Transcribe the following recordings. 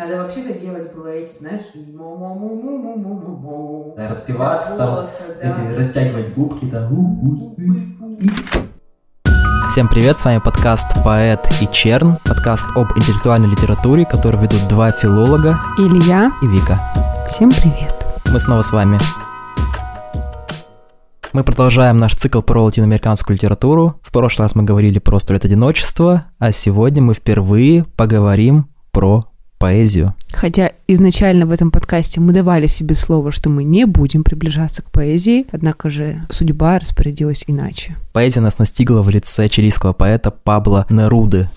Надо вообще-то делать было эти, знаешь, Да, распеваться там, да. эти, растягивать губки там. Всем привет, с вами подкаст «Поэт и Черн», подкаст об интеллектуальной литературе, который ведут два филолога Илья, и Вика. всем привет. Мы снова с вами. Мы продолжаем наш цикл про латиноамериканскую литературу. В прошлый раз мы говорили про «Сто лет одиночества», а сегодня мы впервые поговорим про поэзию. Хотя изначально в этом подкасте мы давали себе слово, что мы не будем приближаться к поэзии, однако же судьба распорядилась иначе. Поэзия нас настигла в лице чилийского поэта Пабло Неруды.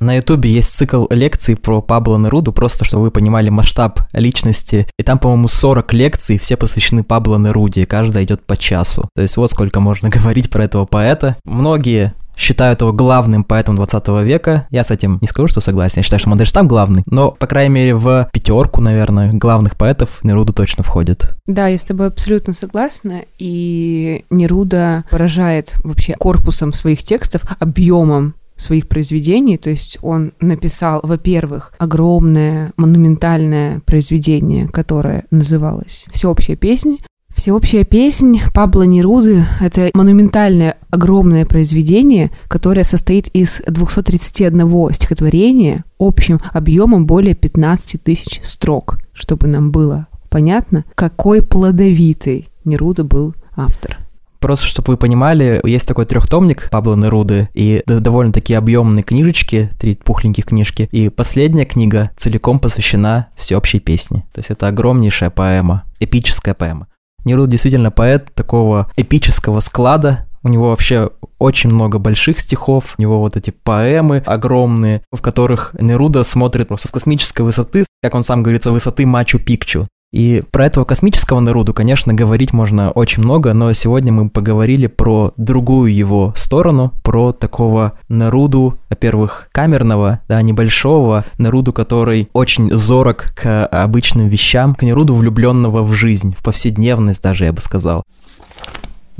На ютубе есть цикл лекций про Пабло Неруду, просто чтобы вы понимали масштаб личности. И там, по-моему, 40 лекций, все посвящены Пабло Неруде, и каждая идет по часу. То есть вот сколько можно говорить про этого поэта. Многие считают его главным поэтом 20 века. Я с этим не скажу, что согласен. Я считаю, что Мандельштам главный. Но, по крайней мере, в пятерку, наверное, главных поэтов Неруда точно входит. Да, я с тобой абсолютно согласна, и Неруда поражает вообще корпусом своих текстов, объемом своих произведений, то есть он написал, во-первых, огромное монументальное произведение, которое называлось «Всеобщая песня», Всеобщая песнь Пабло Неруды — это монументальное огромное произведение, которое состоит из 231 стихотворения общим объемом более 15 тысяч строк, чтобы нам было понятно, какой плодовитый Неруда был автор. Просто, чтобы вы понимали, есть такой трехтомник Пабло Неруды, и довольно-таки объемные книжечки, три пухленьких книжки, и последняя книга целиком посвящена всеобщей песне. То есть это огромнейшая поэма, эпическая поэма. Неруда действительно поэт такого эпического склада, у него вообще очень много больших стихов, у него вот эти поэмы огромные, в которых Неруда смотрит просто с космической высоты, как он сам говорит, с высоты Мачу-Пикчу. И про этого космического Неруду, конечно, говорить можно очень много, но сегодня мы поговорили про другую его сторону, про такого Неруду, во-первых, камерного, да, небольшого, Неруду, который очень зорок к обычным вещам, к Неруду, влюбленного в жизнь, в повседневность даже, я бы сказал.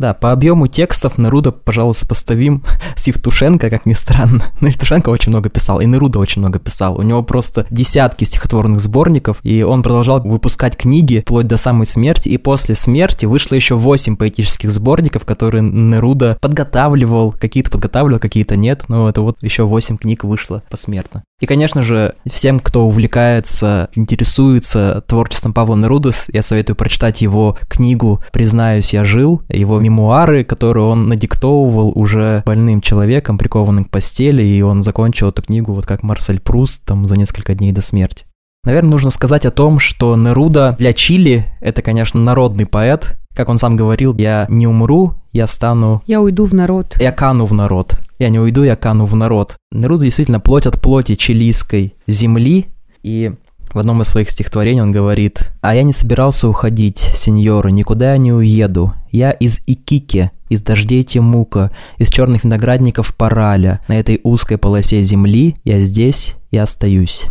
Да, по объему текстов Неруда, пожалуй, сопоставим с Евтушенко, как ни странно. Но Евтушенко очень много писал, и Неруда очень много писал. У него просто десятки стихотворных сборников, и он продолжал выпускать книги вплоть до самой смерти, и после смерти вышло еще 8 поэтических сборников, которые Неруда подготавливал, какие-то подготавливал, какие-то нет, но это вот еще 8 книг вышло посмертно. И, конечно же, всем, кто увлекается, интересуется творчеством Павла Неруды, я советую прочитать его книгу «Признаюсь, я жил», его мемуары, которые он надиктовывал уже больным человеком, прикованным к постели, и он закончил эту книгу вот как Марсель Пруст, там, за несколько дней до смерти. Наверное, нужно сказать о том, что Неруда для Чили — это, конечно, народный поэт. Как он сам говорил, я не умру, я стану Я уйду в народ. я кану в народ. Я не уйду, я кану в народ. Неруда действительно плоть от плоти чилийской земли, и в одном из своих стихотворений он говорит «А я не собирался уходить, сеньоры, никуда я не уеду. Я из Икики, из дождей Темука, из черных виноградников Параля. На этой узкой полосе земли я здесь и остаюсь».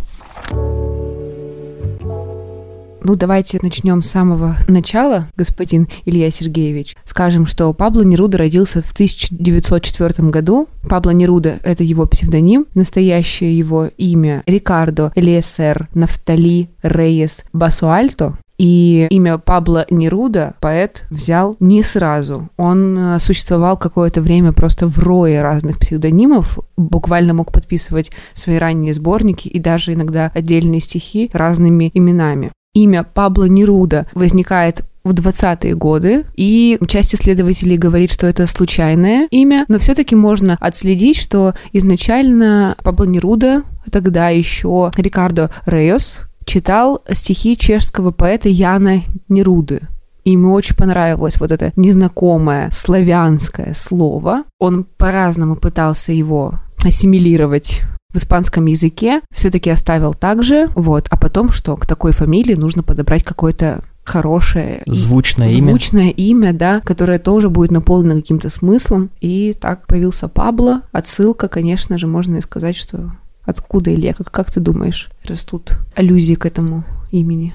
Ну, давайте начнем с самого начала, господин Илья Сергеевич. Скажем, что Пабло Неруда родился в 1904 году. Пабло Неруда — это его псевдоним. Настоящее его имя Рикардо Элиесер Нафтали Рейес Басуальто. И имя Пабло Неруда поэт взял не сразу. Он э, существовал какое-то время просто в рое разных псевдонимов, буквально мог подписывать свои ранние сборники и даже иногда отдельные стихи разными именами. Имя Пабло Неруда возникает в 20-е годы, и часть исследователей говорит, что это случайное имя, но все-таки можно отследить, что изначально Пабло Неруда, тогда еще Рикардо Рейес, читал стихи чешского поэта Яна Неруды. И ему очень понравилось вот это незнакомое славянское слово. Он по-разному пытался его ассимилировать в испанском языке, все-таки оставил так же, вот, а потом что, к такой фамилии нужно подобрать какое-то хорошее и Звучное имя. звучное имя, да, которое тоже будет наполнено каким-то смыслом. И так появился Пабло. Отсылка, конечно же, можно и сказать, что откуда, Илья, как, как ты думаешь, растут аллюзии к этому имени?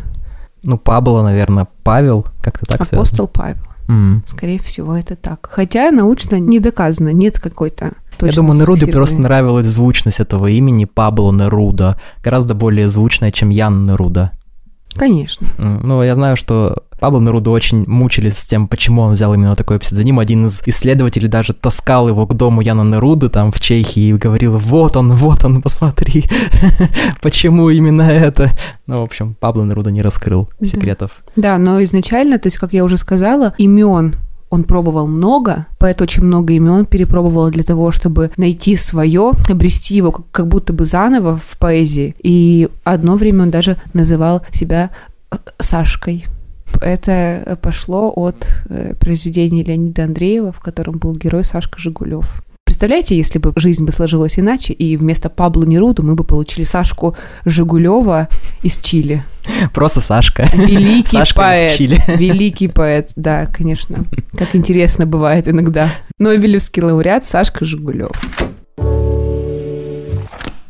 Ну, Пабло, наверное, Павел, как-то так связано. Апостол Павел. М. Скорее всего, это так. Хотя научно не доказано, нет какой-то точно Я думаю, Неруде просто нравилась звучность этого имени Пабло Неруда. Гораздо более звучная, чем Ян Неруда. Конечно. Ну, я знаю, что Пабло Неруда очень мучились с тем, почему он взял именно такой псевдоним. Один из исследователей даже таскал его к дому Яна Неруды там в Чехии и говорил, вот он, вот он, посмотри, почему именно это. Ну, в общем, Пабло Неруда не раскрыл Да. секретов. Да, но изначально, то есть, как я уже сказала, имен он пробовал много, поэт очень много имен перепробовал для того, чтобы найти свое, обрести его как- будто бы заново в поэзии. И одно время он даже называл себя э, Сашкой. Это пошло от э, произведения Леонида Андреева, в котором был герой Сашка Жигулев. Представляете, если бы жизнь бы сложилась иначе, и вместо Пабло Неруду мы бы получили Сашку Жигулева из Чили. Просто Сашка. Великий Сашка из поэт. Чили. Великий поэт, да, конечно. Как интересно бывает иногда. Нобелевский лауреат Сашка Жигулев.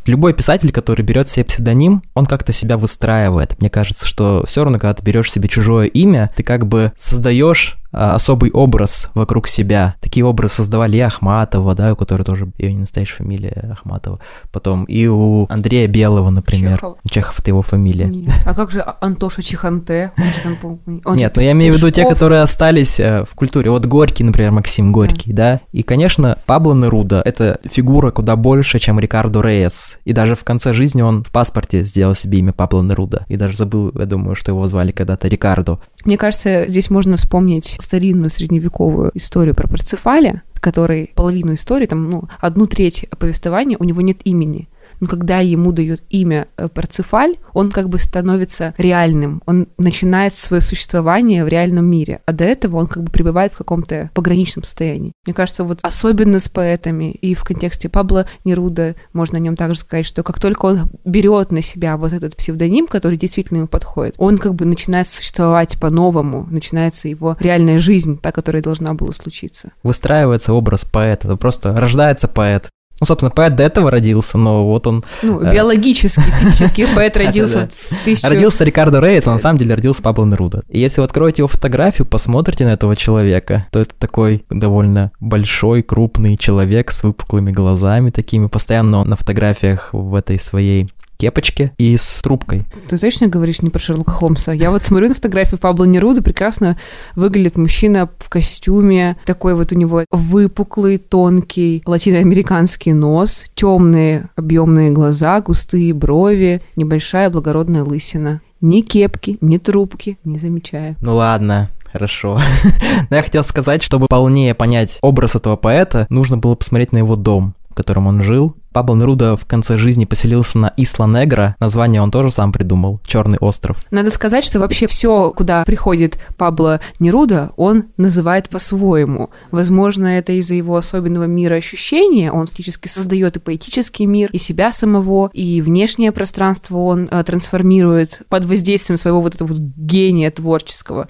Любой писатель, который берет себе псевдоним, он как-то себя выстраивает. Мне кажется, что все равно, когда ты берешь себе чужое имя, ты как бы создаешь особый образ вокруг себя. Такие образы создавали и Ахматова, да, у которой тоже ее не настоящая фамилия Ахматова. Потом и у Андрея Белого, например. Чехов. Чехов это его фамилия. Нет. А как же А- Антоша Чиханте? Он же там был- он Нет, но я имею в виду те, которые остались э, в культуре. Вот Горький, например, Максим Горький, да. И, конечно, Пабло Неруда — это фигура куда больше, чем Рикардо Рейес. И даже в конце жизни он в паспорте сделал себе имя Пабло Неруда. И даже забыл, я думаю, что его звали когда-то Рикардо. Мне кажется, здесь можно вспомнить старинную средневековую историю про Парцефаля, который половину истории, там, ну, одну треть повествования, у него нет имени. Но когда ему дают имя э, Парцефаль, он как бы становится реальным. Он начинает свое существование в реальном мире. А до этого он как бы пребывает в каком-то пограничном состоянии. Мне кажется, вот особенно с поэтами и в контексте Пабло Неруда можно о нем также сказать, что как только он берет на себя вот этот псевдоним, который действительно ему подходит, он как бы начинает существовать по-новому, начинается его реальная жизнь, та, которая должна была случиться. Выстраивается образ поэта. Просто рождается поэт. Ну, собственно, поэт до этого родился, но вот он Ну, Э. биологически, физически поэт родился в тысячу... Родился Рикардо Рейс, а на самом деле родился Пабло Неруда. И если вы откроете его фотографию, посмотрите на этого человека, то это такой довольно большой, крупный человек с выпуклыми глазами такими. Постоянно он на фотографиях в этой своей кепочке и с трубкой. Ты точно говоришь не про Шерлока Холмса? Я вот смотрю на фотографию Пабло Неруда, прекрасно выглядит мужчина в костюме, такой вот у него выпуклый, тонкий латиноамериканский нос, темные объемные глаза, густые брови, небольшая благородная лысина. Ни кепки, ни трубки, не замечаю. Ну ладно, хорошо. Но я хотел сказать, чтобы полнее понять образ этого поэта, нужно было посмотреть на его дом, в котором он жил. Пабло Неруда в конце жизни поселился на Исла Негра. Название он тоже сам придумал. Черный остров. Надо сказать, что вообще все, куда приходит Пабло Неруда, он называет по-своему. Возможно, это из-за его особенного мира ощущения. Он фактически создает и поэтический мир, и себя самого, и внешнее пространство он э, трансформирует под воздействием своего вот этого вот гения творческого.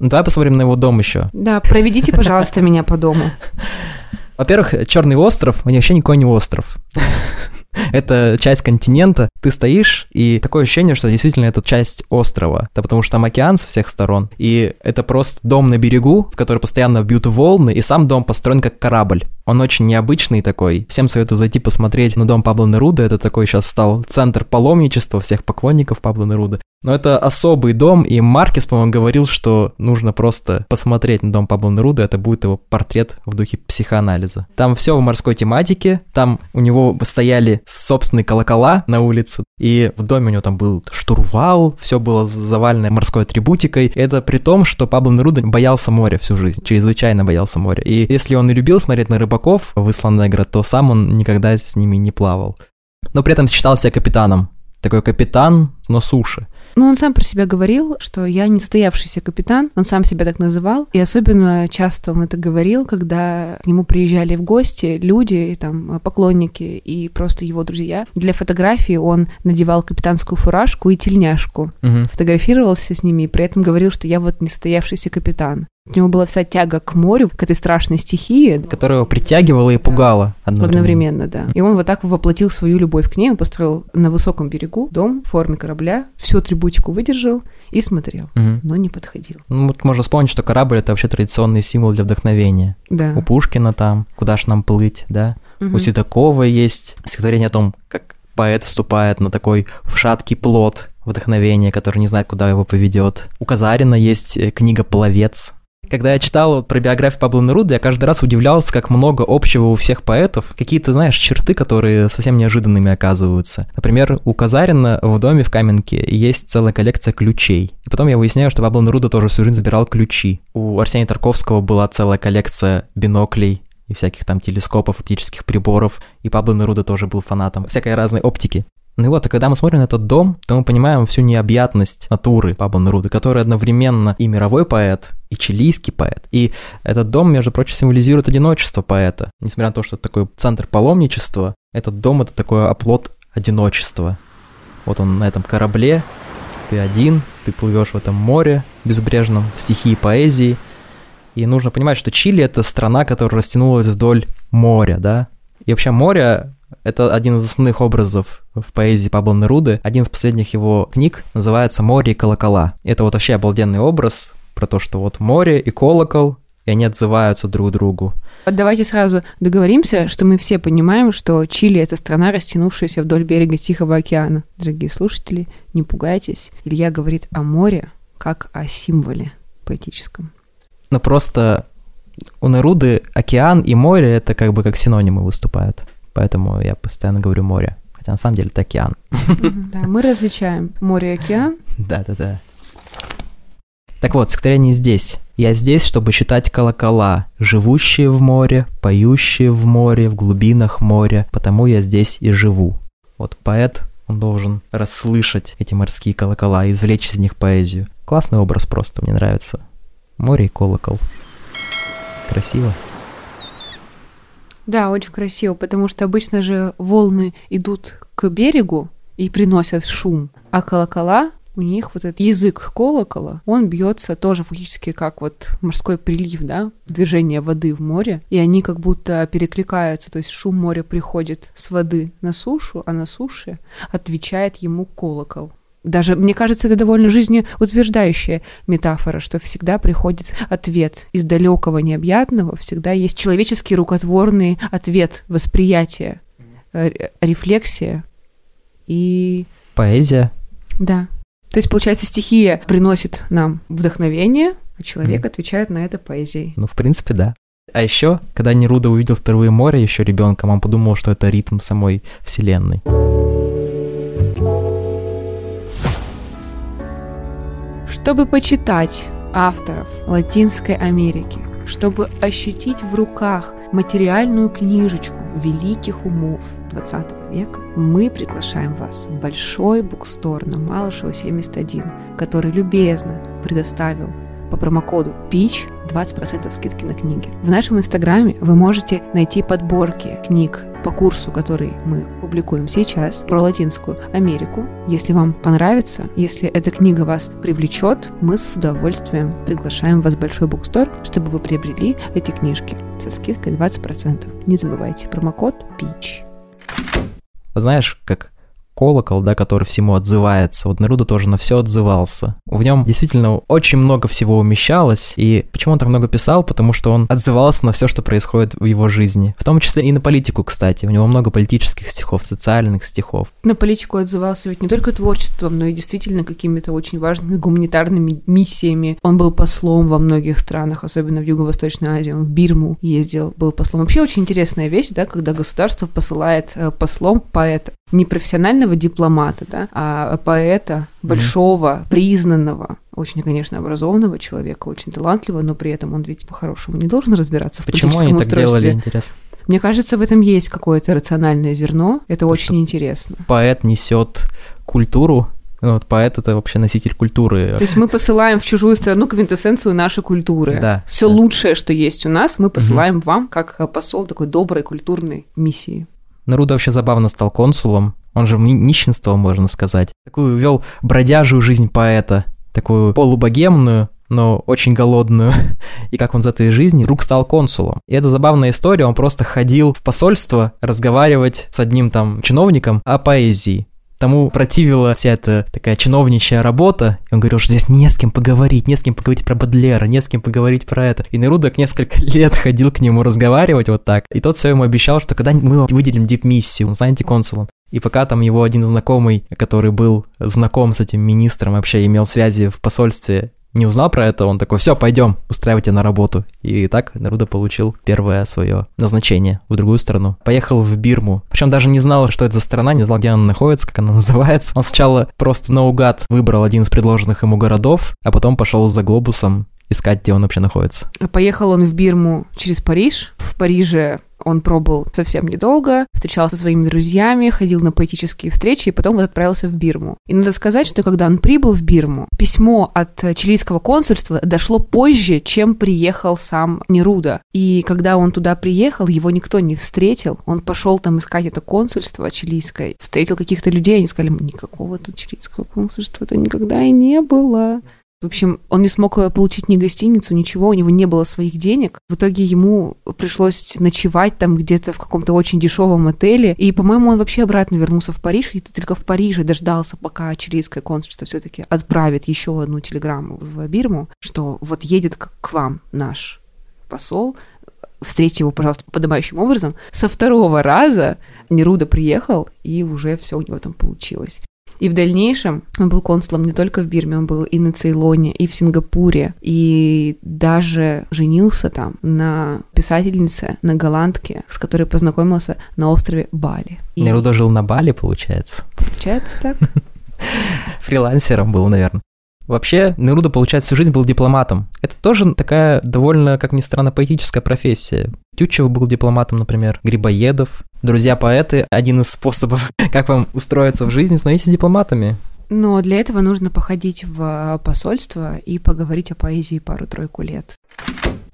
Ну, давай посмотрим на его дом еще. Да, проведите, пожалуйста, меня по дому. Во-первых, Черный остров, он вообще никакой не остров. Это часть континента. Ты стоишь, и такое ощущение, что действительно это часть острова. Это потому что там океан со всех сторон. И это просто дом на берегу, в который постоянно бьют волны, и сам дом построен как корабль. Он очень необычный такой. Всем советую зайти посмотреть на дом Пабло Неруда. Это такой сейчас стал центр паломничества всех поклонников Пабло Неруда. Но это особый дом, и Маркес, по-моему, говорил, что нужно просто посмотреть на дом Пабло Неруда, это будет его портрет в духе психоанализа. Там все в морской тематике, там у него стояли собственные колокола на улице, и в доме у него там был штурвал, все было завалено морской атрибутикой. Это при том, что Пабло Неруда боялся моря всю жизнь, чрезвычайно боялся моря. И если он и любил смотреть на рыбаков в Исландегро, то сам он никогда с ними не плавал. Но при этом считал себя капитаном. Такой капитан на суше. Ну, он сам про себя говорил, что я не состоявшийся капитан, он сам себя так называл, и особенно часто он это говорил, когда к нему приезжали в гости люди, там, поклонники и просто его друзья. Для фотографии он надевал капитанскую фуражку и тельняшку, Мгм. фотографировался с ними и при этом говорил, что я вот не состоявшийся капитан. У него была вся тяга к морю, к этой страшной стихии, Которая его притягивала и пугала одновременно. Одновременно, да. И он вот так воплотил свою любовь к ней. Он построил на высоком берегу дом в форме корабля, всю атрибутику выдержал и смотрел, Мгм. но не подходил. Ну, вот можно вспомнить, что корабль — это вообще традиционный символ для вдохновения. Да. У Пушкина там, куда ж нам плыть, да? У Седокова есть стихотворение о том, как поэт вступает на такой шаткий плод вдохновения, который не знает, куда его поведет. У Казарина есть э, книга «Пловец», когда я читал вот про биографию Пабло Неруды, я каждый раз удивлялся, как много общего у всех поэтов. Какие-то, знаешь, черты, которые совсем неожиданными оказываются. Например, у Казарина в доме в Каменке есть целая коллекция ключей. И потом я выясняю, что Пабло Неруда тоже всю жизнь забирал ключи. У Арсения Тарковского была целая коллекция биноклей, и всяких там телескопов, оптических приборов. И Пабло Неруда тоже был фанатом всякой разной оптики. Ну и вот, и когда мы смотрим на этот дом, то мы понимаем всю необъятность натуры Пабло Неруда, который одновременно и мировой поэт, и чилийский поэт. И этот дом, между прочим, символизирует одиночество поэта. Несмотря на то, что это такой центр паломничества, этот дом — это такой оплот одиночества. Вот он на этом корабле, ты один, ты плывешь в этом море безбрежном, в стихии поэзии. И нужно понимать, что Чили — это страна, которая растянулась вдоль моря, да? И вообще море это один из основных образов в поэзии Пабло Неруды. Один из последних его книг называется «Море и колокола». Это вот вообще обалденный образ про то, что вот море и колокол, и они отзываются друг другу. Вот давайте сразу договоримся, что мы все понимаем, что Чили — это страна, растянувшаяся вдоль берега Тихого океана. Дорогие слушатели, не пугайтесь. Илья говорит о море как о символе поэтическом. Но просто у Неруды океан и море — это как бы как синонимы выступают поэтому я постоянно говорю море. Хотя на самом деле это океан. Да, мы различаем море и океан. Да-да-да. Так вот, стихотворение здесь. «Я здесь, чтобы считать колокола, живущие в море, поющие в море, в глубинах моря, потому я здесь и живу». Вот поэт, он должен расслышать эти морские колокола извлечь из них поэзию. Классный образ просто, мне нравится. Море и колокол. Красиво. Да, очень красиво, потому что обычно же волны идут к берегу и приносят шум, а колокола у них вот этот язык колокола, он бьется тоже фактически как вот морской прилив, да, движение воды в море, и они как будто перекликаются, то есть шум моря приходит с воды на сушу, а на суше отвечает ему колокол. Даже, мне кажется, это довольно жизнеутверждающая метафора, что всегда приходит ответ из далекого необъятного, всегда есть человеческий рукотворный ответ, восприятие, э, рефлексия и... Поэзия. Да. То есть, получается, стихия приносит нам вдохновение, а человек mm. отвечает на это поэзией. Ну, в принципе, да. А еще, когда Неруда увидел впервые море еще ребенком, он подумал, что это ритм самой Вселенной. Чтобы почитать авторов Латинской Америки, чтобы ощутить в руках материальную книжечку великих умов 20 века, мы приглашаем вас в большой букстор на Малышева 71, который любезно предоставил по промокоду PITCH 20% скидки на книги. В нашем инстаграме вы можете найти подборки книг по курсу, который мы публикуем сейчас, про Латинскую Америку. Если вам понравится, если эта книга вас привлечет, мы с удовольствием приглашаем вас в Большой Букстор, чтобы вы приобрели эти книжки со скидкой 20%. Не забывайте, промокод PEACH. Знаешь, как колокол, да, который всему отзывается. Вот Неруда тоже на все отзывался. В нем действительно очень много всего умещалось, и почему он так много писал? Потому что он отзывался на все, что происходит в его жизни. В том числе и на политику, кстати. У него много политических стихов, социальных стихов. На политику отзывался ведь не только творчеством, но и действительно какими-то очень важными гуманитарными миссиями. Он был послом во многих странах, особенно в Юго-Восточной Азии. Он в Бирму ездил, был послом. Вообще очень интересная вещь, да, когда государство посылает э, послом поэта не профессионального дипломата, да, а поэта большого, mm-hmm. признанного, очень, конечно, образованного человека, очень талантливого, но при этом он ведь по-хорошему не должен разбираться в Почему политическом они устройстве. так делали, интересно? Мне кажется, в этом есть какое-то рациональное зерно. Это То, очень интересно. Поэт несет культуру, ну, вот поэт это вообще носитель культуры. То есть мы посылаем в чужую страну квинтэссенцию нашей культуры. Да. Все да. лучшее, что есть у нас, мы посылаем угу. вам как посол такой доброй культурной миссии. Наруда вообще забавно стал консулом. Он же нищенствовал, можно сказать. Такую вел бродяжую жизнь поэта, такую полубогемную, но очень голодную. И как он из этой жизни вдруг стал консулом. И это забавная история, он просто ходил в посольство разговаривать с одним там чиновником о поэзии. Тому противила вся эта такая чиновничья работа. И он говорил, что здесь не с кем поговорить, не с кем поговорить про Бадлера, не с кем поговорить про это. И Нерудок несколько лет ходил к нему разговаривать вот так. И тот все ему обещал, что когда мы выделим дип-миссию, станете консулом. И пока там его один знакомый, который был знаком с этим министром, вообще имел связи в посольстве, не узнал про это, он такой, все, пойдем, устраивайте на работу. И так Наруда получил первое свое назначение в другую страну. Поехал в Бирму. Причем даже не знал, что это за страна, не знал, где она находится, как она называется. Он сначала просто наугад выбрал один из предложенных ему городов, а потом пошел за глобусом искать, где он вообще находится. Поехал он в Бирму через Париж. В Париже он пробыл совсем недолго, встречался со своими друзьями, ходил на поэтические встречи и потом вот отправился в Бирму. И надо сказать, что когда он прибыл в Бирму, письмо от чилийского консульства дошло позже, чем приехал сам Неруда. И когда он туда приехал, его никто не встретил. Он пошел там искать это консульство чилийское, встретил каких-то людей, они сказали, никакого тут чилийского консульства-то никогда и не было. В общем, он не смог э, получить ни гостиницу, ничего, у него не было своих денег. В итоге ему пришлось ночевать там где-то в каком-то очень дешевом отеле. И, по-моему, он вообще обратно вернулся в Париж, и только в Париже дождался, пока чилийское консульство все-таки отправит еще одну телеграмму в Бирму, что вот едет к вам наш посол, встретьте его, пожалуйста, подобающим образом. Со второго раза Неруда приехал, и уже все у него там получилось. И в дальнейшем он был консулом не только в Бирме, он был и на Цейлоне, и в Сингапуре, и даже женился там на писательнице, на голландке, с которой познакомился на острове Бали. И... Нерудо жил на Бали, получается. Получается так. Фрилансером был, наверное. Вообще, Неруда, получается, всю жизнь был дипломатом. Это тоже такая довольно, как ни странно, поэтическая профессия. Тютчев был дипломатом, например, Грибоедов. Друзья-поэты – один из способов, как вам устроиться в жизни, становитесь дипломатами. Но для этого нужно походить в посольство и поговорить о поэзии пару-тройку лет.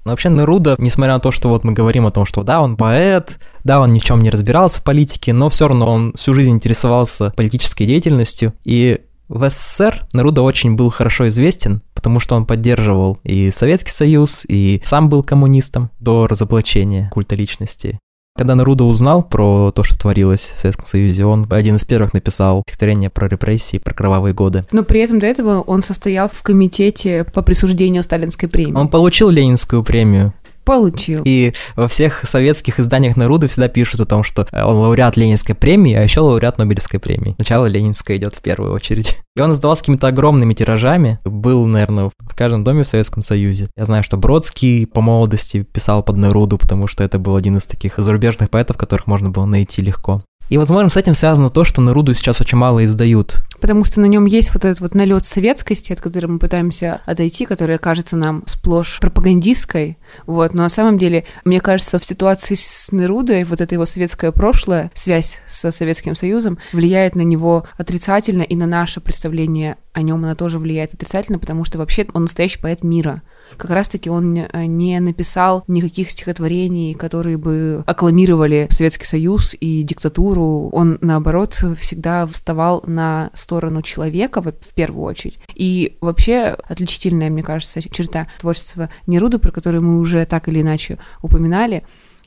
Но вообще Неруда, несмотря на то, что вот мы говорим о том, что да, он поэт, да, он ни в чем не разбирался в политике, но все равно он всю жизнь интересовался политической деятельностью, и в СССР Наруда очень был хорошо известен, потому что он поддерживал и Советский Союз, и сам был коммунистом до разоблачения культа личности. Когда Наруда узнал про то, что творилось в Советском Союзе, он один из первых написал стихотворение про репрессии, про кровавые годы. Но при этом до этого он состоял в комитете по присуждению сталинской премии. Он получил Ленинскую премию Получил. И во всех советских изданиях Наруды всегда пишут о том, что он лауреат Ленинской премии, а еще лауреат Нобелевской премии. Сначала Ленинская идет в первую очередь. И он издавался какими-то огромными тиражами. Был, наверное, в каждом доме в Советском Союзе. Я знаю, что Бродский по молодости писал под Наруду, потому что это был один из таких зарубежных поэтов, которых можно было найти легко. И, возможно, с этим связано то, что Наруду сейчас очень мало издают. Потому что на нем есть вот этот вот налет советскости, от которой мы пытаемся отойти, которая кажется нам сплошь пропагандистской. Вот. Но на самом деле, мне кажется, в ситуации с Нерудой вот это его советское прошлое, связь со Советским Союзом, влияет на него отрицательно, и на наше представление о нем она тоже влияет отрицательно, потому что вообще он настоящий поэт мира как раз-таки он не написал никаких стихотворений, которые бы аккламировали Советский Союз и диктатуру. Он, наоборот, всегда вставал на сторону человека в первую очередь. И вообще отличительная, мне кажется, черта творчества Неруды, про которую мы уже так или иначе упоминали,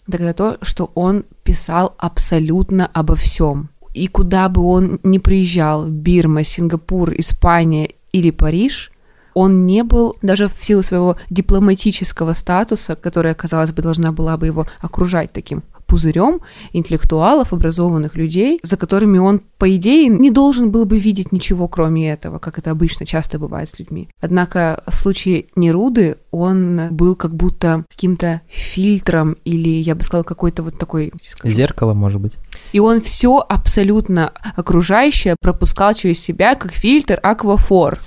это то, что он писал абсолютно обо всем. И куда бы он ни приезжал, Бирма, Сингапур, Испания или Париж, он не был даже в силу своего дипломатического статуса, которая, казалось бы, должна была бы его окружать таким пузырем интеллектуалов, образованных людей, за которыми он, по идее, не должен был бы видеть ничего, кроме этого, как это обычно часто бывает с людьми. Однако в случае Неруды он был как будто каким-то фильтром или, я бы сказала, какой-то вот такой... Зеркало, может быть. И он все абсолютно окружающее пропускал через себя, как фильтр аквафор.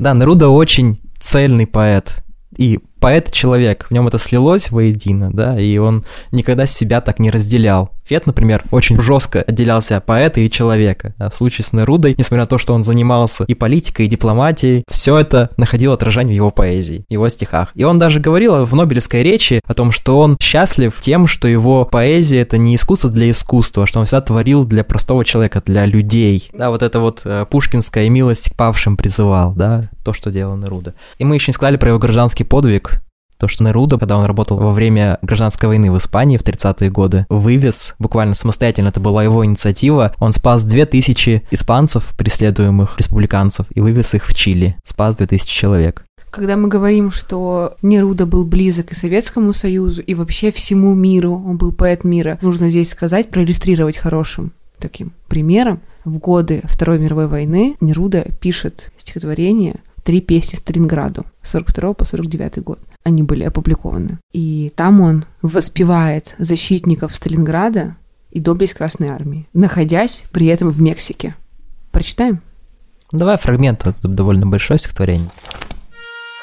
Да, Неруда очень цельный поэт. И поэт-человек, в нем это слилось воедино, да, и он никогда себя так не разделял. Фет, например, очень жестко отделялся поэта и человека. А в случае с Нерудой, несмотря на то, что он занимался и политикой, и дипломатией, все это находило отражение в его поэзии, его стихах. И он даже говорил в Нобелевской речи о том, что он счастлив тем, что его поэзия — это не искусство для искусства, что он всегда творил для простого человека, для людей. Да, вот это вот э, пушкинская милость к павшим призывал, да, то, что делал Неруда. И мы еще не сказали про его гражданский подвиг, То, что Неруда, когда он работал во время гражданской войны в Испании в 30-е годы, вывез, буквально самостоятельно, это была его инициатива, он спас 2000 испанцев, преследуемых республиканцев, и вывез их в Чили. Спас 2000 человек. Когда мы говорим, что Неруда был близок и Советскому Союзу, и вообще всему миру, он был поэт мира, нужно здесь сказать, проиллюстрировать хорошим таким примером. В годы Второй мировой войны Неруда пишет стихотворение «Три песни Сталинграду» с 42 по 49 год. Они были опубликованы. И там он воспевает защитников Сталинграда и доблесть Красной Армии, находясь при этом в Мексике. Прочитаем? Давай фрагмент, это довольно большое стихотворение.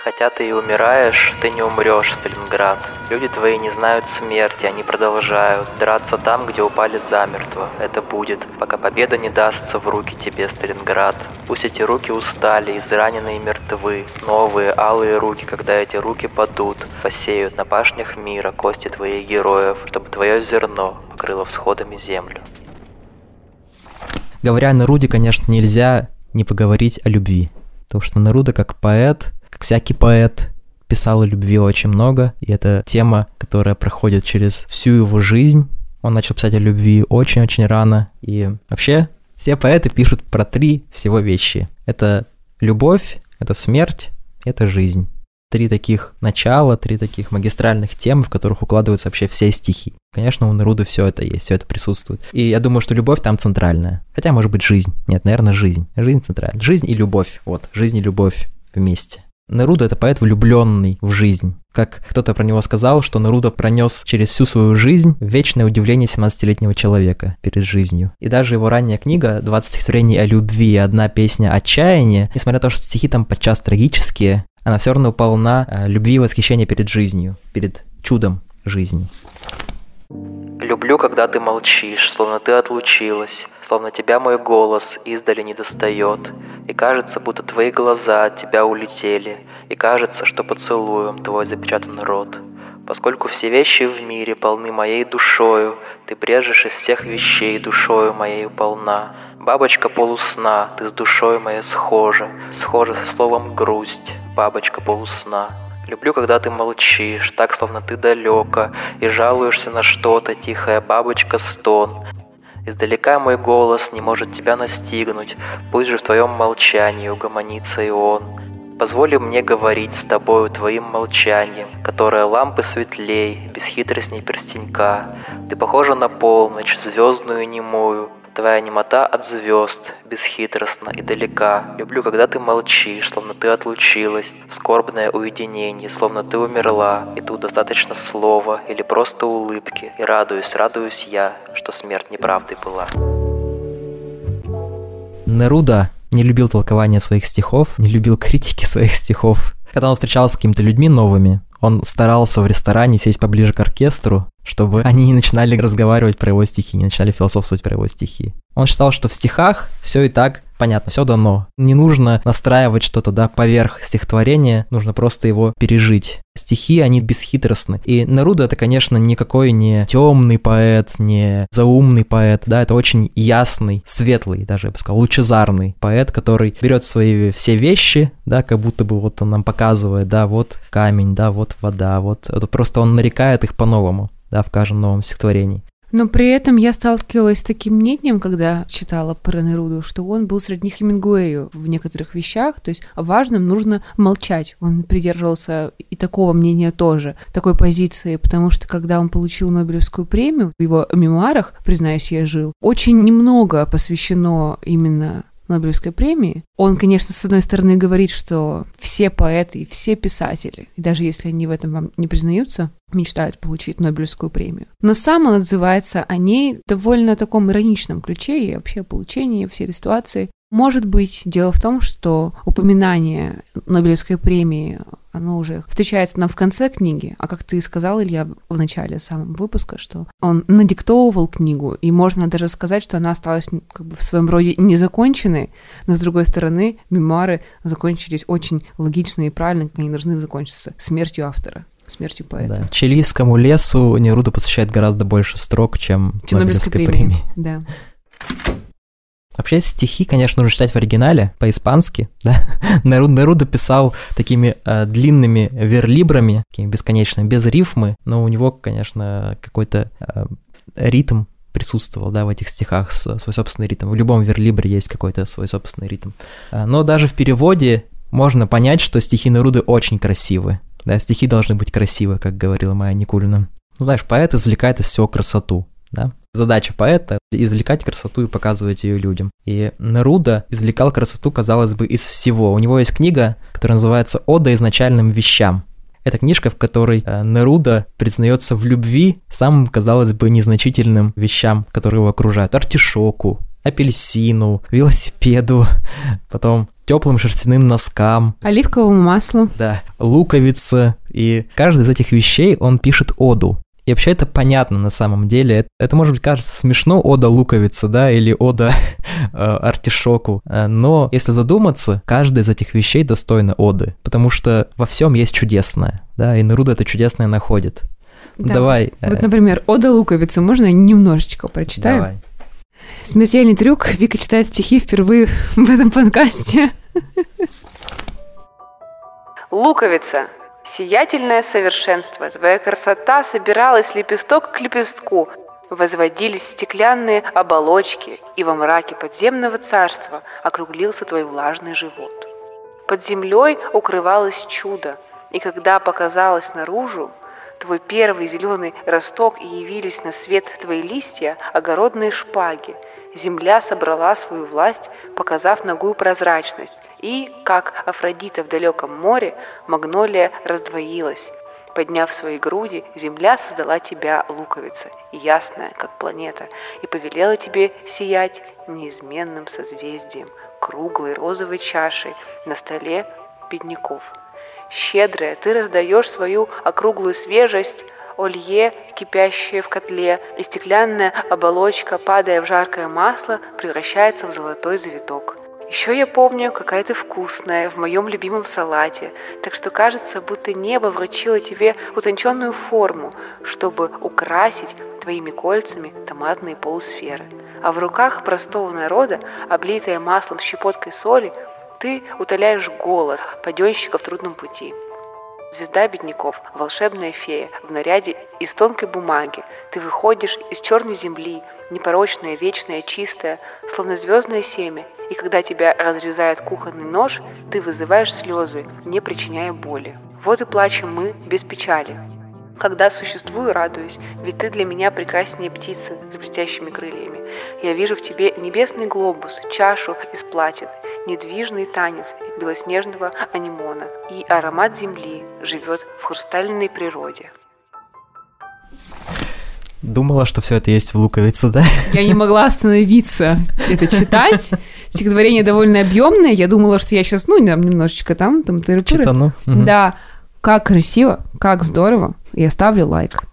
Хотя ты и умираешь, ты не умрешь, Сталинград. Люди твои не знают смерти, они продолжают драться там, где упали замертво. Это будет, пока победа не дастся в руки тебе, Сталинград. Пусть эти руки устали, израненные мертвы. Новые, алые руки, когда эти руки падут, посеют на пашнях мира кости твоих героев, чтобы твое зерно покрыло всходами землю. Говоря о Неруде, конечно, нельзя не поговорить о любви. Потому что Неруда как поэт как всякий поэт, писал о любви очень много, и это тема, которая проходит через всю его жизнь. Он начал писать о любви очень-очень рано, и вообще все поэты пишут про три всего вещи. Это любовь, это смерть, это жизнь. Три таких начала, три таких магистральных темы, в которых укладываются вообще все стихи. Конечно, у Неруды все это есть, все это присутствует. И я думаю, что любовь там центральная. Хотя, может быть, жизнь. Нет, наверное, жизнь. Жизнь центральная. Жизнь и любовь. Вот, жизнь и любовь вместе. Неруда — это поэт, влюбленный в жизнь. Как кто-то про него сказал, что Неруда пронес через всю свою жизнь вечное удивление 17-летнего человека перед жизнью. И даже его ранняя книга «20 стихотворений о любви и одна песня отчаяния», несмотря на то, что стихи там подчас трагические, она все равно полна э, любви и восхищения перед жизнью, перед чудом жизни. Люблю, когда ты молчишь, словно ты отлучилась, словно тебя мой голос издали не достает, и кажется, будто твои глаза от тебя улетели, и кажется, что поцелуем твой запечатан рот. Поскольку все вещи в мире полны моей душою, ты брежешь из всех вещей душою моей полна. Бабочка полусна, ты с душой моей схожа, схожа со словом грусть, бабочка полусна. Люблю, когда ты молчишь, так словно ты далеко, и жалуешься на что-то, тихая бабочка стон. Издалека мой голос не может тебя настигнуть, пусть же в твоем молчании угомонится и он. Позволи мне говорить с тобою твоим молчанием, которое лампы светлей, бесхитростней перстенька. Ты похожа на полночь, звездную немую, Твоя немота от звезд, бесхитростна и далека. Люблю, когда ты молчишь, словно ты отлучилась, в скорбное уединение, словно ты умерла, и тут достаточно слова или просто улыбки. И радуюсь, радуюсь я, что смерть неправдой была. Неруда не любил толкования своих стихов, не любил критики своих стихов. Когда он встречался с какими-то людьми новыми, он старался в ресторане сесть поближе к оркестру, чтобы они не начинали разговаривать про его стихи, не начинали философствовать про его стихи. Он считал, что в стихах все и так понятно, все дано. Не нужно настраивать что-то, да, поверх стихотворения, нужно просто его пережить. Стихи, они бесхитростны. И Наруда это, конечно, никакой не темный поэт, не заумный поэт, да, это очень ясный, светлый, даже, я бы сказал, лучезарный поэт, который берет свои все вещи, да, как будто бы вот он нам показывает, да, вот камень, да, вот вода, вот, это просто он нарекает их по-новому да, в каждом новом стихотворении. Но при этом я сталкивалась с таким мнением, когда читала про Неруду, что он был среди них Хемингуэю в некоторых вещах, то есть важным нужно молчать. Он придерживался и такого мнения тоже, такой позиции, потому что когда он получил Нобелевскую премию, в его мемуарах, признаюсь, я жил, очень немного посвящено именно Нобелевской премии. Он, конечно, с одной стороны говорит, что все поэты и все писатели, и даже если они в этом вам не признаются, мечтают получить Нобелевскую премию. Но сам он отзывается о ней довольно таком ироничном ключе и вообще о получении всей этой ситуации. Может быть, дело в том, что упоминание Нобелевской премии оно уже встречается нам в конце книги, а как ты сказал, Илья, в начале самого выпуска, что он надиктовывал книгу, и можно даже сказать, что она осталась как бы в своем роде незаконченной, но с другой стороны, мемуары закончились очень логично и правильно, как они должны закончиться, смертью автора смертью поэта. Да. Чилийскому лесу Неруда посвящает гораздо больше строк, чем, Нобелевской премии. премии. Да. Вообще стихи, конечно, нужно читать в оригинале, по-испански, да. Неру- Неруда писал такими э, длинными верлибрами, такими бесконечными, без рифмы, но у него, конечно, какой-то э, ритм присутствовал, да, в этих стихах, свой собственный ритм. В любом верлибре есть какой-то свой собственный ритм. А, Но даже в переводе можно понять, что стихи Неруды очень красивы. Да, стихи должны быть красивы, как говорила Майя Никулина. Ну, знаешь, поэт извлекает из всего красоту, да. Задача поэта — извлекать красоту и показывать ее людям. И Неруда извлекал красоту, казалось бы, из всего. У него есть книга, которая называется «Ода изначальным вещам». Это книжка, в которой э, Неруда признается в любви самым, казалось бы, незначительным вещам, которые его окружают. Артишоку, апельсину, велосипеду, потом теплым шерстяным носкам, Оливковому маслу. да, луковица. И каждый из этих вещей он пишет оду. И вообще это понятно на самом деле. Это, это, может быть кажется смешно, ода луковица, да, или ода э, артишоку. Э, Но если задуматься, каждая из этих вещей достойна оды, потому что во всем есть чудесное, да, и Неруда это чудесное находит. Да. Давай. э, Вот, например, Ода Луковица. Можно я немножечко прочитаю? давай. Смертельный трюк. Вика читает стихи впервые в этом подкасте. Луковица. Сиятельное совершенство. Твоя красота собиралась лепесток к лепестку. Возводились стеклянные оболочки, и во мраке подземного царства округлился твой влажный живот. Под землей укрывалось чудо, и когда показалось наружу, твой первый зеленый росток и явились на свет твои листья, огородные шпаги, земля собрала свою власть, показав ногую прозрачность, и, как Афродита в далеком море, магнолия раздвоилась. Подняв свои груди, земля создала тебя, луковица, ясная, как планета, и повелела тебе сиять неизменным созвездием, круглой розовой чашей на столе бедняков. Щедрая, ты раздаешь свою округлую свежесть, олье, кипящее в котле, и стеклянная оболочка, падая в жаркое масло, превращается в золотой завиток. Еще я помню, какая ты вкусная в моем любимом салате, так что кажется, будто небо вручило тебе утонченную форму, чтобы украсить твоими кольцами томатные полусферы. А в руках простого народа, облитая маслом щепоткой соли, ты утоляешь голод паденщика в трудном пути. Звезда бедняков, волшебная фея, в наряде из тонкой бумаги. Ты выходишь из черной земли, непорочная, вечная, чистая, словно звездное семя, и когда тебя разрезает кухонный нож, ты вызываешь слезы, не причиняя боли. Вот и плачем мы без печали. Когда существую, радуюсь, ведь ты для меня прекраснее птицы с блестящими крыльями. Я вижу в тебе небесный глобус, чашу из платин, недвижный танец белоснежного анимона, и аромат земли живет в хрустальной природе. Думала, что все это есть в луковице, да? Я не могла остановиться это читать. Стихотворение довольно объемное. Я думала, что я сейчас, ну, там, немножечко там, там, тыры Читану. Мгм. Да, как красиво, как здорово. Я ставлю лайк.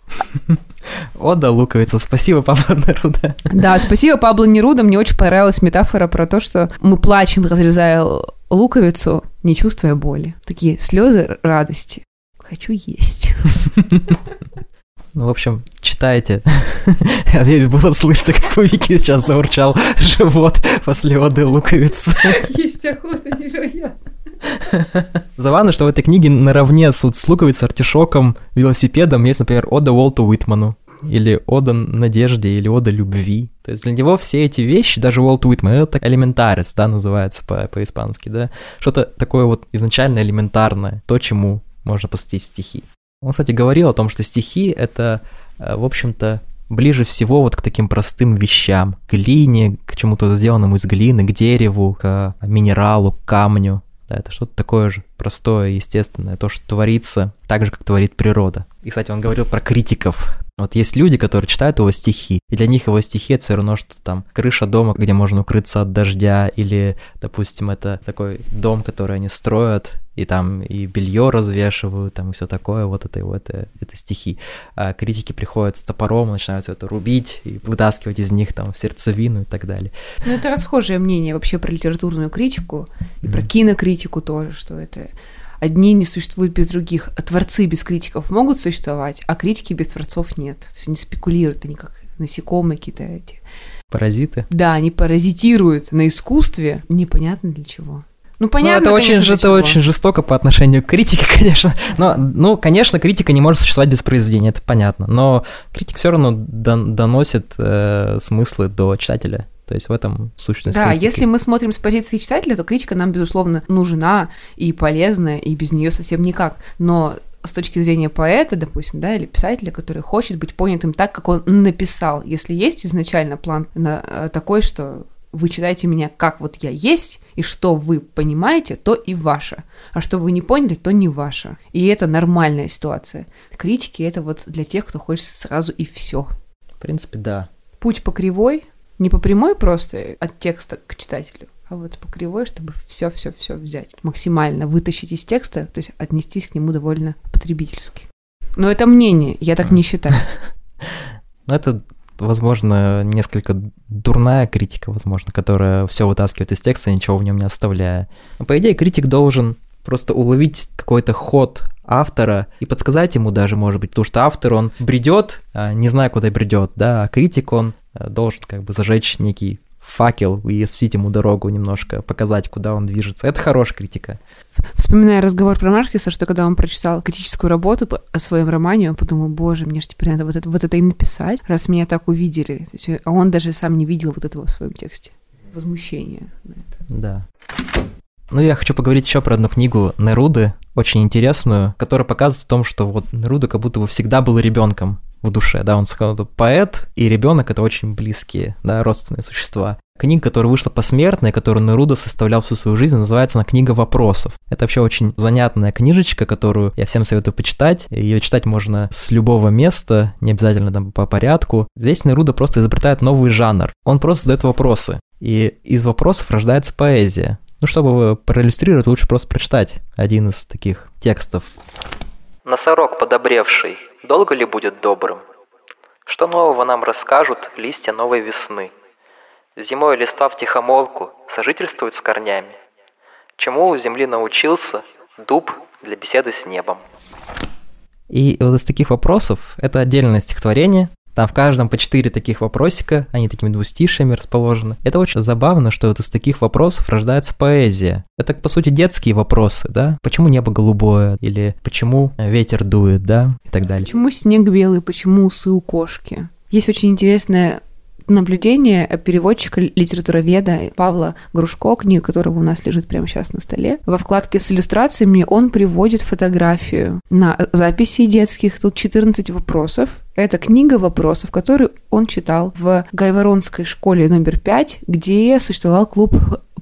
О, да, луковица. Спасибо, Павла Неруда. Да, спасибо Пабло Неруда. Мне очень понравилась метафора про то, что мы плачем, разрезая луковицу, не чувствуя боли. Такие слезы радости. Хочу есть. Ну, в общем, читайте. Я надеюсь, было слышно, как у Вики сейчас заурчал живот после оды луковицы. Есть охота невероятно. Забавно, что в этой книге наравне с, с луковицей, артишоком, велосипедом есть, например, ода Уолту Уитману. Или ода надежде, или ода любви. То есть для него все эти вещи, даже Уолт Уитман, это элементарис, да, называется по- по-испански, да. Что-то такое вот изначально элементарное, то, чему можно посвятить стихи. Он, кстати, говорил о том, что стихи — это, э, в общем-то, ближе всего вот к таким простым вещам, к глине, к чему-то сделанному из глины, к дереву, к минералу, к камню. Да, это что-то такое же простое, естественное, то, что творится так же, как творит природа. И, кстати, он говорил про критиков. Вот есть люди, которые читают его стихи, и для них его стихи это все равно, что там крыша дома, где можно укрыться от дождя, или, допустим, это такой дом, который они строят, и там и белье развешивают, там и все такое, вот это и вот это, это стихи. А критики приходят с топором, начинают все это рубить и вытаскивать из них там сердцевину и так далее. Ну, это расхожее мнение вообще про литературную критику и про Мгм. кинокритику тоже, что это одни не существуют без других, а творцы без критиков могут существовать, а критики без творцов нет. То есть они спекулируют, они как насекомые какие-то эти Паразиты. Да, они паразитируют на искусстве, непонятно для чего. Ну, Ну, понятно, это очень, конечно, для это очень жестоко по отношению к критике, конечно. Но, ну, конечно, критика не может существовать без произведения, это понятно. Но критик все равно дон- доносит э, смыслы до читателя. То есть в этом сущность Да, критики. если мы смотрим с позиции читателя, то критика нам, безусловно, нужна и полезна, и без нее совсем никак. Но с точки зрения поэта, допустим, да, или писателя, который хочет быть понятым так, как он написал, если есть изначально план на, э, такой, что вы читаете меня как вот я есть, и что вы понимаете, то и ваше. А что вы не поняли, то не ваше. И это нормальная ситуация. Критики — это вот для тех, кто хочет сразу и все. В принципе, да. Путь по кривой, не по прямой просто от текста к читателю, а вот по кривой, чтобы все-все-все взять, максимально вытащить из текста, то есть отнестись к нему довольно потребительски. Но это мнение, я так не считаю. Но это, возможно, несколько дурная критика, возможно, которая все вытаскивает из текста, ничего в нем не оставляя. Но, по идее, критик должен просто уловить какой-то ход автора и подсказать ему даже, может быть, потому что автор, он бредет, а, не зная, куда бредет, да, а критик, он э, должен как бы зажечь некий факел и осветить ему дорогу немножко, показать, куда он движется. Это хорошая критика. Вспоминая разговор про Маркеса, что когда он прочитал критическую работу о своем романе, он подумал, боже, мне же теперь надо вот это, вот это и написать, раз меня так увидели. То есть, а он даже сам не видел вот этого в своем тексте. Возмущение на это. Да. Ну, я хочу поговорить еще про одну книгу Неруды, очень интересную, которая показывает о том, что вот Неруда как будто бы всегда был ребенком в душе, да, он сказал, что поэт и ребенок это очень близкие, да, родственные существа. Книга, которая вышла посмертно, и которую Неруда составлял всю свою жизнь, называется она «Книга вопросов». Это вообще очень занятная книжечка, которую я всем советую почитать. Ее читать можно с любого места, не обязательно там по порядку. Здесь Неруда просто изобретает новый жанр. Он просто задает вопросы. И из вопросов рождается поэзия. Ну, чтобы проиллюстрировать, лучше просто прочитать один из таких текстов. Носорог подобревший, долго ли будет добрым? Что нового нам расскажут листья новой весны? Зимой листва в тихомолку сожительствуют с корнями. Чему у земли научился дуб для беседы с небом? И вот из таких вопросов, это отдельное стихотворение, там в каждом по четыре таких вопросика, они такими двустишиями расположены. Это очень забавно, что вот из таких вопросов рождается поэзия. Это, по сути, детские вопросы, да? Почему небо голубое? Или почему ветер дует, да? И так далее. Почему снег белый, почему усы у кошки? Есть очень интересное наблюдение переводчика, литературоведа Павла Грушко, книга которого у нас лежит прямо сейчас на столе. Во вкладке с иллюстрациями он приводит фотографию на записи детских. Тут 14 вопросов. Это книга вопросов, которую он читал в Гайворонской школе номер 5, где существовал клуб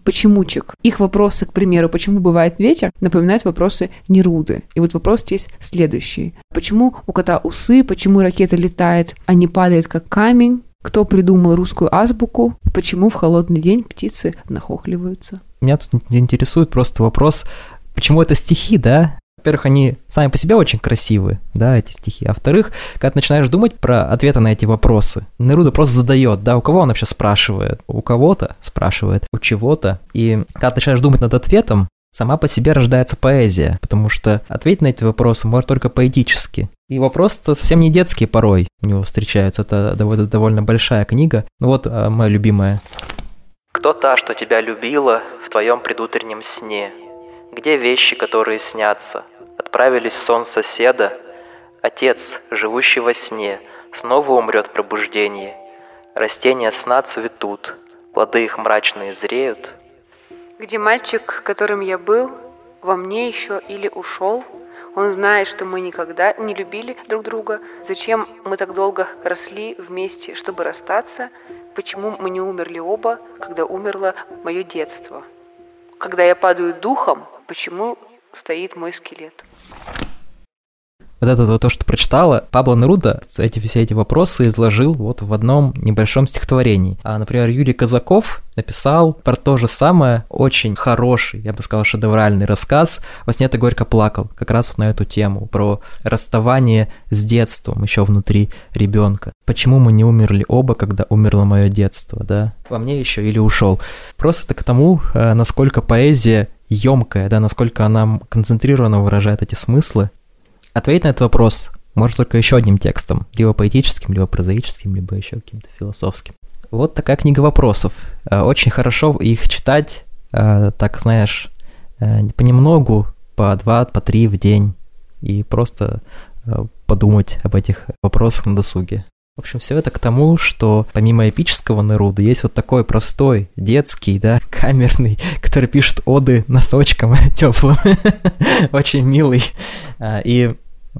почемучек. Их вопросы, к примеру, почему бывает ветер, напоминают вопросы Неруды. И вот вопрос здесь следующий. Почему у кота усы, почему ракета летает, а не падает как камень? Кто придумал русскую азбуку? Почему в холодный день птицы нахохливаются? Меня тут интересует просто вопрос, почему это стихи, да? Во-первых, они сами по себе очень красивые, да, эти стихи. А во-вторых, когда ты начинаешь думать про ответы на эти вопросы, Неруда просто задает, да, у кого он вообще спрашивает? У кого-то спрашивает, у чего-то. И когда ты начинаешь думать над ответом, сама по себе рождается поэзия, потому что ответить на эти вопросы можно только поэтически. И вопросы-то совсем не детские порой у него встречаются, это довольно, довольно большая книга. Ну вот а, моя любимая. Кто та, что тебя любила в твоем предутреннем сне? Где вещи, которые снятся? Отправились в сон соседа. Отец, живущий во сне, снова умрет в пробуждении. Растения сна цветут, плоды их мрачные зреют. Где мальчик, которым я был, во мне еще или ушел? Он знает, что мы никогда не любили друг друга. Зачем мы так долго росли вместе, чтобы расстаться? Почему мы не умерли оба, когда умерло мое детство? Когда я падаю духом, почему стоит мой скелет? Вот это вот то, что прочитала, Пабло Неруда эти, все эти вопросы изложил вот в одном небольшом стихотворении. А, например, Юрий Казаков написал про то же самое очень хороший, я бы сказал, шедевральный рассказ «Во сне ты горько плакал», как раз вот на эту тему, про расставание с детством еще внутри ребенка. Почему мы не умерли оба, когда умерло мое детство, да? Во мне еще или ушел. Просто это к тому, э, насколько поэзия емкая, да, насколько она концентрированно выражает эти смыслы, Ответить на этот вопрос может только еще одним текстом, либо поэтическим, либо прозаическим, либо еще каким-то философским. Вот такая книга вопросов. Э, Очень хорошо их читать, э, так знаешь, э, понемногу, по два, по три в день, и просто подумать об этих вопросах на досуге. В общем, все это к тому, что помимо эпического Неруда есть вот такой простой, детский, да, камерный, который пишет оды носочком теплым, очень милый, а, и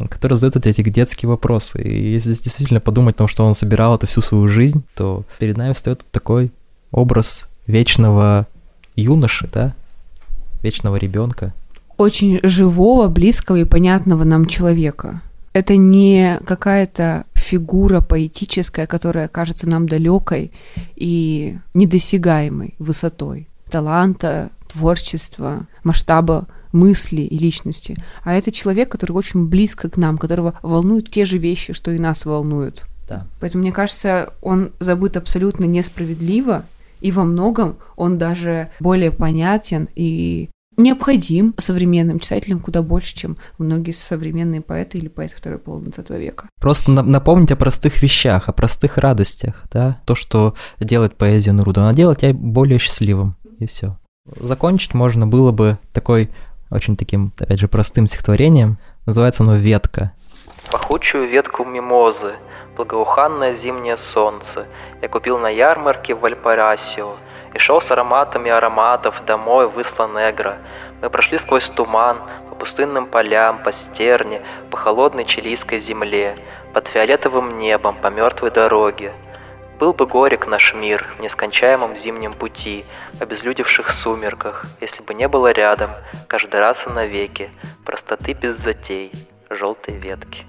который задает эти детские вопросы. И если действительно подумать о том, что он собирал это всю свою жизнь, то перед нами встает такой образ вечного юноши, да, вечного ребенка. Очень живого, близкого и понятного нам человека. Это не какая-то фигура поэтическая, которая кажется нам далекой и недосягаемой высотой таланта, творчества, масштаба мысли и личности. А это человек, который очень близко к нам, которого волнуют те же вещи, что и нас волнуют. Да. Поэтому, мне кажется, он забыт абсолютно несправедливо, и во многом он даже более понятен и необходим современным читателям куда больше, чем многие современные поэты или поэты, которые пол 20 века. Просто на- напомнить о простых вещах, о простых радостях, да, то, что делает поэзия Неруда, она делает тебя более счастливым, и все. Закончить можно было бы такой очень таким, опять же, простым стихотворением. Называется оно «Ветка». Пахучую ветку мимозы, благоуханное зимнее солнце Я купил на ярмарке в Вальпарасио И шел с ароматами ароматов домой в Исла-Негро Мы прошли сквозь туман, по пустынным полям, по стерне, по холодной чилийской земле Под фиолетовым небом, по мертвой дороге был бы горек наш мир в нескончаемом зимнем пути, в обезлюдевших сумерках, если бы не было рядом, каждый раз и навеки, простоты без затей, желтой ветки.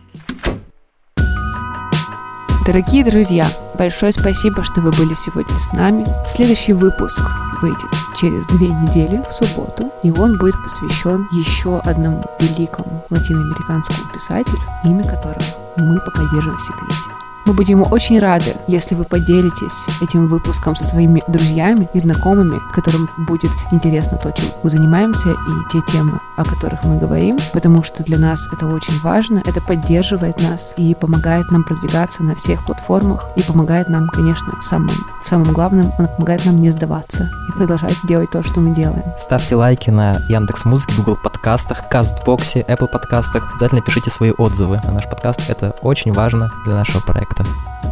Дорогие друзья, большое спасибо, что вы были сегодня с нами. Следующий выпуск выйдет через две недели в субботу, и он будет посвящен еще одному великому латиноамериканскому писателю, имя которого мы пока держим в секрете. Мы будем очень рады, если вы поделитесь этим выпуском со своими друзьями и знакомыми, которым будет интересно то, чем мы занимаемся и те темы, о которых мы говорим, потому что для нас это очень важно, это поддерживает нас и помогает нам продвигаться на всех платформах и помогает нам, конечно, самым, в самом главном, он помогает нам не сдаваться и продолжать делать то, что мы делаем. Ставьте лайки на Яндекс Музыке, Google подкастах, Кастбоксе, Apple подкастах. Обязательно пишите свои отзывы на наш подкаст. Это очень важно для нашего проекта.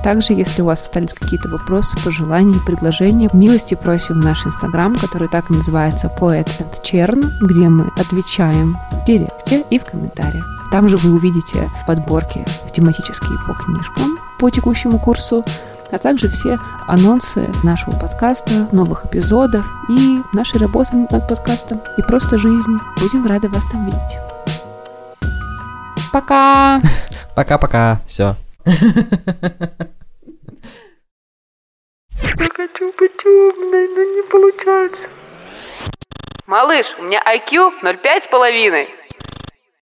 Также, если у вас остались какие-то вопросы, пожелания, предложения, милости просим в наш инстаграм, который так и называется Poet and Chern, где мы отвечаем в директе и в комментариях. Там же вы увидите подборки тематические по книжкам по текущему курсу, а также все анонсы нашего подкаста, новых эпизодов и нашей работы над подкастом и просто жизни. Будем рады вас там видеть. Пока! Пока-пока. Все. Я хочу быть умной, но не получается. Малыш, у меня IQ 0,5 с половиной.